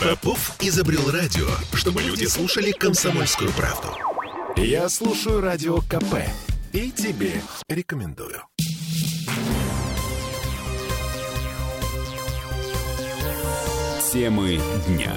Попов изобрел радио, чтобы люди слушали комсомольскую правду. Я слушаю радио КП и тебе рекомендую. Темы дня.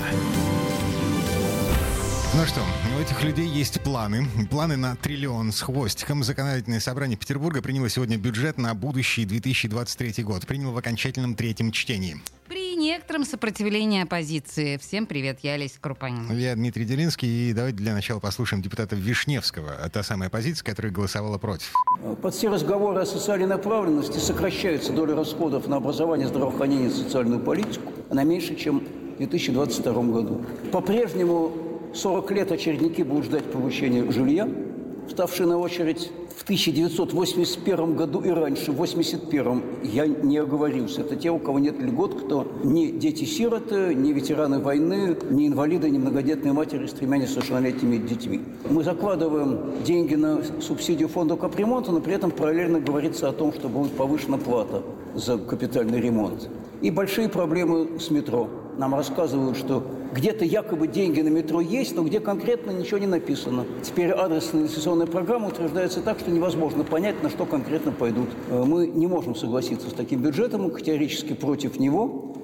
Ну что, у этих людей есть планы. Планы на триллион с хвостиком. Законодательное собрание Петербурга приняло сегодня бюджет на будущий 2023 год. Приняло в окончательном третьем чтении. При некотором сопротивлении оппозиции. Всем привет, я Олеся Крупанина. Я Дмитрий Делинский, и давайте для начала послушаем депутата Вишневского, та самая оппозиция, которая голосовала против. Под все разговоры о социальной направленности сокращается доля расходов на образование, здравоохранение и социальную политику. Она меньше, чем в 2022 году. По-прежнему 40 лет очередники будут ждать получения жилья, вставшие на очередь в 1981 году и раньше, в 1981 я не оговорился. Это те, у кого нет льгот, кто не дети-сироты, не ветераны войны, не инвалиды, не многодетные матери с тремя несовершеннолетними детьми. Мы закладываем деньги на субсидию фонда капремонта, но при этом параллельно говорится о том, что будет повышена плата за капитальный ремонт. И большие проблемы с метро. Нам рассказывают, что где-то якобы деньги на метро есть, но где конкретно ничего не написано. Теперь адресная инвестиционная программа утверждается так, что невозможно понять, на что конкретно пойдут. Э, мы не можем согласиться с таким бюджетом, мы категорически против него.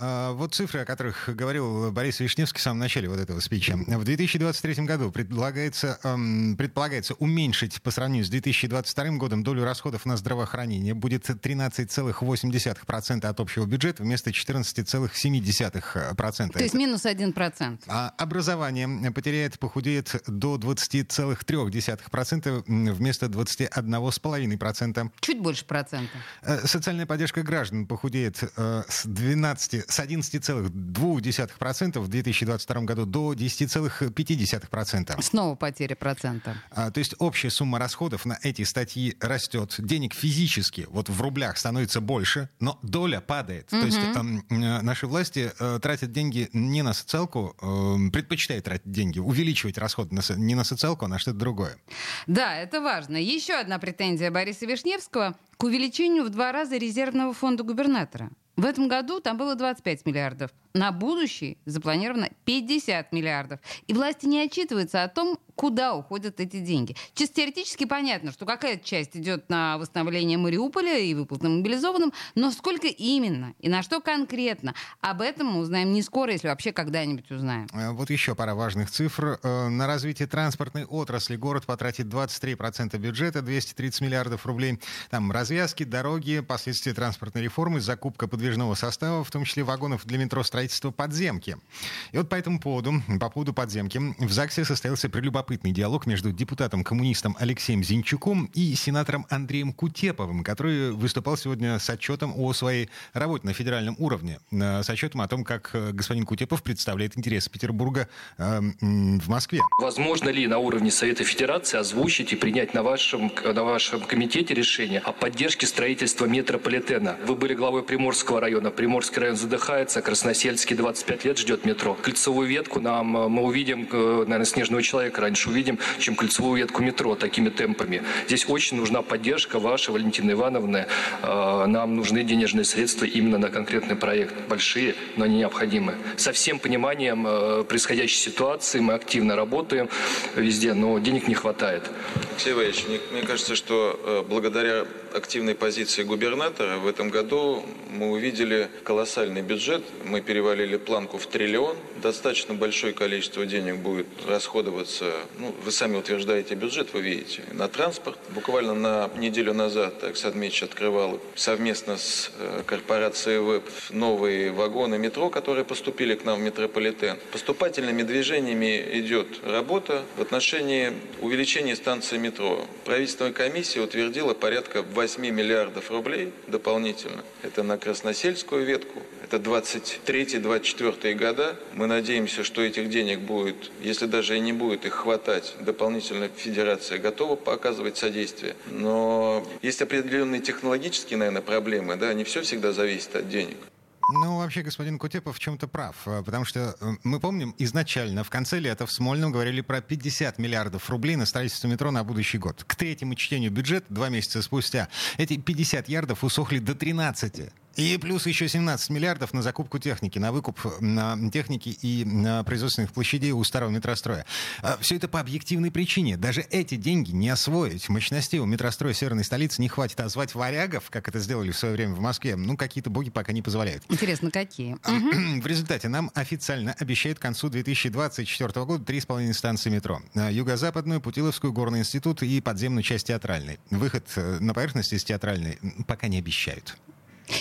А, вот цифры, о которых говорил Борис Вишневский в самом начале вот этого спича. В 2023 году предполагается, эм, предполагается уменьшить по сравнению с 2022 годом долю расходов на здравоохранение. Будет 13,8% от общего бюджета вместо 14,7%. То есть минус 1%. А образование потеряет, похудеет до 20,3% вместо 21,5%. Чуть больше процента. Э, социальная поддержка граждан похудеет э, с 12 с 11,2% в 2022 году до 10,5%. Снова потеря процента. А, то есть общая сумма расходов на эти статьи растет. Денег физически, вот в рублях становится больше, но доля падает. Угу. То есть э, наши власти э, тратят деньги не на социалку, э, предпочитают тратить деньги, увеличивать расходы на, не на социалку, а на что-то другое. Да, это важно. Еще одна претензия Бориса Вишневского к увеличению в два раза резервного фонда губернатора. В этом году там было 25 миллиардов. На будущий запланировано 50 миллиардов. И власти не отчитываются о том, куда уходят эти деньги. Чисто теоретически понятно, что какая-то часть идет на восстановление Мариуполя и выплаты мобилизованным, но сколько именно и на что конкретно, об этом мы узнаем не скоро, если вообще когда-нибудь узнаем. Э, вот еще пара важных цифр. Э, на развитие транспортной отрасли город потратит 23% бюджета, 230 миллиардов рублей. Там развязки, дороги, последствия транспортной реформы, закупка подвижного состава, в том числе вагонов для метро строительства подземки. И вот по этому поводу, по поводу подземки, в ЗАГСе состоялся прелюбопытный любопытный диалог между депутатом-коммунистом Алексеем Зинчуком и сенатором Андреем Кутеповым, который выступал сегодня с отчетом о своей работе на федеральном уровне, э, с отчетом о том, как э, господин Кутепов представляет интересы Петербурга э, в Москве. Возможно ли на уровне Совета Федерации озвучить и принять на вашем, на вашем комитете решение о поддержке строительства метрополитена? Вы были главой Приморского района. Приморский район задыхается, Красносельский 25 лет ждет метро. Кольцевую ветку нам мы увидим, наверное, снежного человека раньше раньше увидим, чем кольцевую ветку метро такими темпами. Здесь очень нужна поддержка ваша, Валентина Ивановна. Э, нам нужны денежные средства именно на конкретный проект. Большие, но они необходимы. Со всем пониманием э, происходящей ситуации мы активно работаем везде, но денег не хватает. Алексей Иванович, мне кажется, что э, благодаря активной позиции губернатора в этом году мы увидели колоссальный бюджет. Мы перевалили планку в триллион. Достаточно большое количество денег будет расходоваться ну, вы сами утверждаете бюджет, вы видите, на транспорт. Буквально на неделю назад Оксана Дмитриевич открывал совместно с э, корпорацией ВЭБ новые вагоны метро, которые поступили к нам в метрополитен. Поступательными движениями идет работа в отношении увеличения станции метро. Правительственная комиссия утвердила порядка 8 миллиардов рублей дополнительно. Это на Красносельскую ветку, это 23-24 года. Мы надеемся, что этих денег будет, если даже и не будет их хватать, дополнительно Федерация готова показывать содействие. Но есть определенные технологические, наверное, проблемы. Да, не все всегда зависит от денег. Ну, вообще, господин Кутепов в чем-то прав, э, потому что э, мы помним, изначально в конце лета в Смольном говорили про 50 миллиардов рублей на строительство метро на будущий год. К третьему чтению бюджета, два месяца спустя, эти 50 ярдов усохли до 13. И плюс еще 17 миллиардов на закупку техники, на выкуп на техники и на производственных площадей у старого метростроя. А, Все это по объективной причине. Даже эти деньги не освоить. Мощностей у метростроя северной столицы не хватит. А звать варягов, как это сделали в свое время в Москве, ну, какие-то боги пока не позволяют. Интересно, какие? В результате нам официально обещают к концу 2024 года три с половиной станции метро. А, Юго-западную, Путиловскую, Горный институт и подземную часть театральной. Выход э, на поверхность из театральной пока не обещают.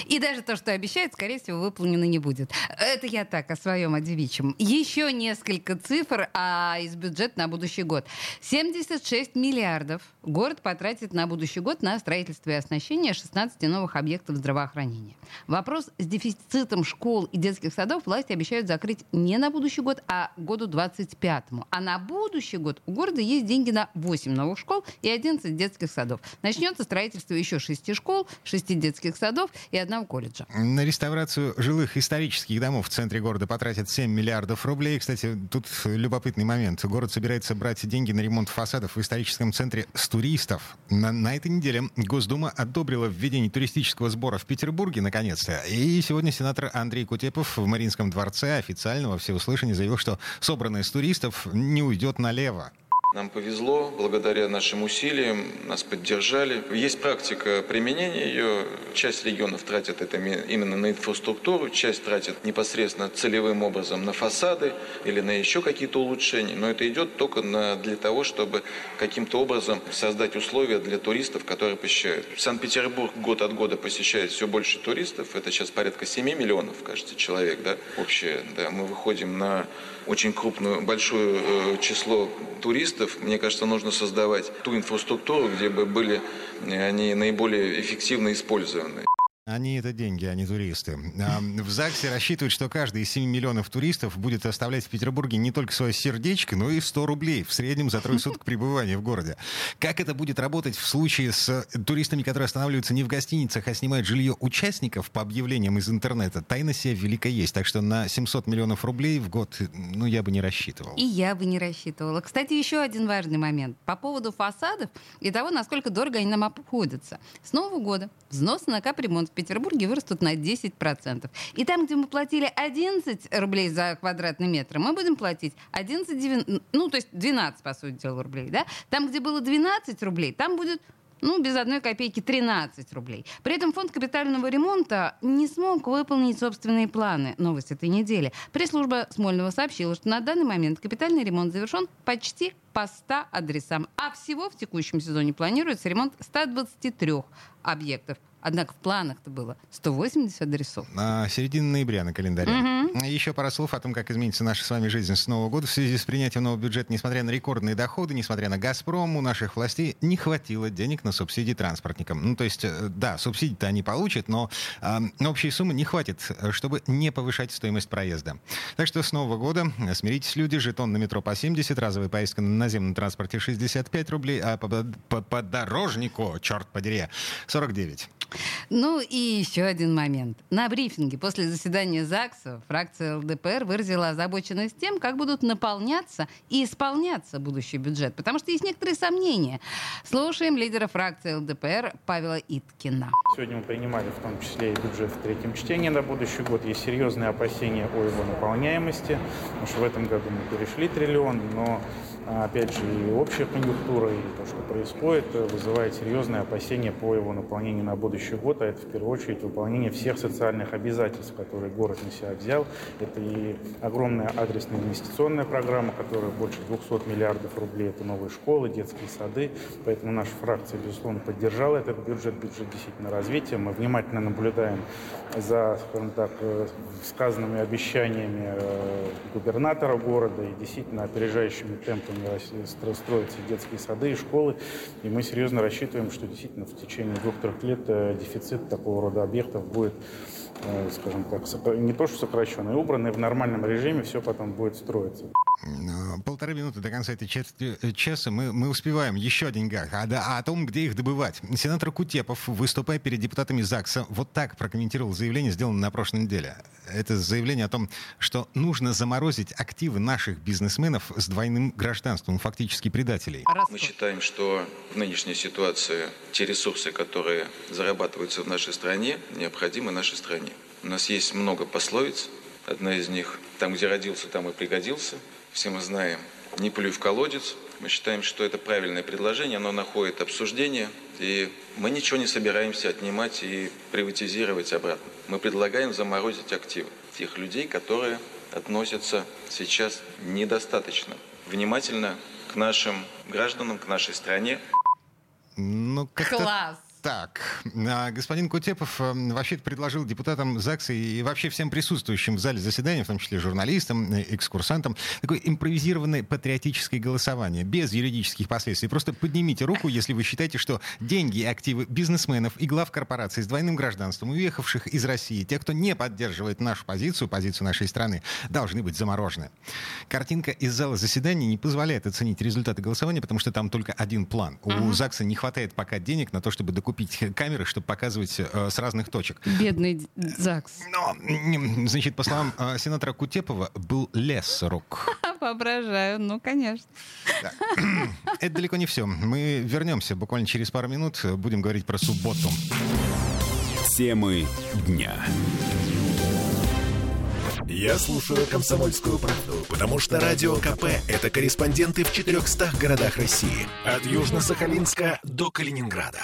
И даже то, что обещают, скорее всего, выполнено не будет. Это я так, о своем, о девичьем. Еще несколько цифр а из бюджета на будущий год. 76 миллиардов город потратит на будущий год на строительство и оснащение 16 новых объектов здравоохранения. Вопрос с дефицитом школ и детских садов власти обещают закрыть не на будущий год, а году 25-му. А на будущий год у города есть деньги на 8 новых школ и 11 детских садов. Начнется строительство еще 6 школ, 6 детских садов и одного колледжа. На реставрацию жилых исторических домов в центре города потратят 7 миллиардов рублей. Кстати, тут любопытный момент. Город собирается брать деньги на ремонт фасадов в историческом центре с туристов. На, на этой неделе Госдума одобрила введение туристического сбора в Петербурге, наконец-то. И сегодня сенатор Андрей Кутепов в Мариинском дворце официально во всеуслышание заявил, что собранное с туристов не уйдет налево. Нам повезло, благодаря нашим усилиям, нас поддержали. Есть практика применения ее. Часть регионов тратят это именно на инфраструктуру, часть тратят непосредственно целевым образом на фасады или на еще какие-то улучшения. Но это идет только на, для того, чтобы каким-то образом создать условия для туристов, которые посещают. Санкт-Петербург год от года посещает все больше туристов. Это сейчас порядка 7 миллионов, кажется, человек, да, общее. Да, мы выходим на очень крупную, большое э, число туристов. Мне кажется, нужно создавать ту инфраструктуру, где бы были э, они наиболее эффективно использованы. Они это деньги, а не туристы. А, В ЗАГСе рассчитывают, что каждый из 7 миллионов туристов будет оставлять в Петербурге не только свое сердечко, но и 100 рублей в среднем за трое суток пребывания в городе. Как это будет работать в случае с туристами, которые останавливаются не в гостиницах, а снимают жилье участников по объявлениям из интернета? Тайна себе велика есть. Так что на 700 миллионов рублей в год, ну, я бы не рассчитывал. И я бы не рассчитывала. Кстати, еще один важный момент. По поводу фасадов и того, насколько дорого они нам обходятся. С Нового года взносы на капремонт Петербурге вырастут на 10%. И там, где мы платили 11 рублей за квадратный метр, мы будем платить 11, ну, то есть 12, по сути дела, рублей. Да? Там, где было 12 рублей, там будет ну, без одной копейки 13 рублей. При этом фонд капитального ремонта не смог выполнить собственные планы. Новость этой недели. Пресс-служба Смольного сообщила, что на данный момент капитальный ремонт завершен почти по 100 адресам. А всего в текущем сезоне планируется ремонт 123 объектов. Однако в планах-то было 180 адресов. А, середина ноября на календаре. Еще пара слов о том, как изменится наша с вами жизнь с Нового года. В связи с принятием нового бюджета, несмотря на рекордные доходы, несмотря на «Газпром», у наших властей не хватило денег на субсидии транспортникам. Ну, то есть, э, да, субсидии-то они получат, но э, общей суммы не хватит, э, чтобы не повышать стоимость проезда. Так что с Нового года э, смиритесь, люди, жетон на метро по 70, разовая поездка на наземном транспорте 65 рублей, а по, по подорожнику, черт подери, 49. Ну и еще один момент. На брифинге после заседания ЗАГСа фракция ЛДПР выразила озабоченность тем, как будут наполняться и исполняться будущий бюджет, потому что есть некоторые сомнения. Слушаем лидера фракции ЛДПР Павела Иткина. Сегодня мы принимали в том числе и бюджет в третьем чтении на будущий год. Есть серьезные опасения о его наполняемости, потому что в этом году мы перешли триллион, но опять же и общая конъюнктура, и то, что происходит, э, вызывает серьезные опасения по его наполнению на будущий год, а это в первую очередь выполнение всех социальных обязательств, которые город на себя взял. Это и огромная адресная инвестиционная программа, которая больше 200 миллиардов рублей, это новые школы, детские сады, поэтому наша фракция, безусловно, поддержала этот бюджет, бюджет действительно развития. Мы внимательно наблюдаем за, скажем так, э, сказанными обещаниями э, губернатора города и действительно опережающими темпами строятся детские сады и школы. И мы серьезно рассчитываем, что действительно в течение двух-трех лет э, дефицит такого рода объектов будет, э, скажем так, не то что сокращенный, убранный в нормальном режиме, все потом будет строиться. Э, полторы минуты до конца этой четверти часа. Мы, мы успеваем. Еще один гаг. А, да, а о том, где их добывать. Сенатор Кутепов, выступая перед депутатами ЗАГСа, вот так прокомментировал заявление, сделанное на прошлой неделе. Это заявление о том, что нужно заморозить активы наших бизнесменов с двойным гражданством, фактически предателей. Мы считаем, что в нынешней ситуации те ресурсы, которые зарабатываются в нашей стране, необходимы нашей стране. У нас есть много пословиц. Одна из них «там, где родился, там и пригодился». Все мы знаем «не плюй в колодец». Мы считаем, что это правильное предложение, оно находит обсуждение, и мы ничего не собираемся отнимать и приватизировать обратно. Мы предлагаем заморозить активы тех людей, которые относятся сейчас недостаточно внимательно к нашим гражданам, к нашей стране. Ну, Класс! Так, а, господин Кутепов э, вообще предложил депутатам ЗАГСа и вообще всем присутствующим в зале заседания, в том числе журналистам, э, экскурсантам, такое импровизированное патриотическое голосование, без юридических последствий. Просто поднимите руку, если вы считаете, что деньги и активы бизнесменов и глав корпораций с двойным гражданством, уехавших из России, те, кто не поддерживает нашу позицию, позицию нашей страны, должны быть заморожены. Картинка из зала заседания не позволяет оценить результаты голосования, потому что там только один план. У ЗАГСа не хватает пока денег на то, чтобы докупить купить камеры, чтобы показывать э, с разных точек. Бедный ЗАГС. Но, значит, по словам э, сенатора Кутепова, был лес рук. Воображаю, ну, конечно. Это далеко не все. Мы вернемся буквально через пару минут. Будем говорить про субботу. Темы дня. Я слушаю «Комсомольскую правду», потому что «Радио КП» — это корреспонденты в 400 городах России. От Южно-Сахалинска до Калининграда.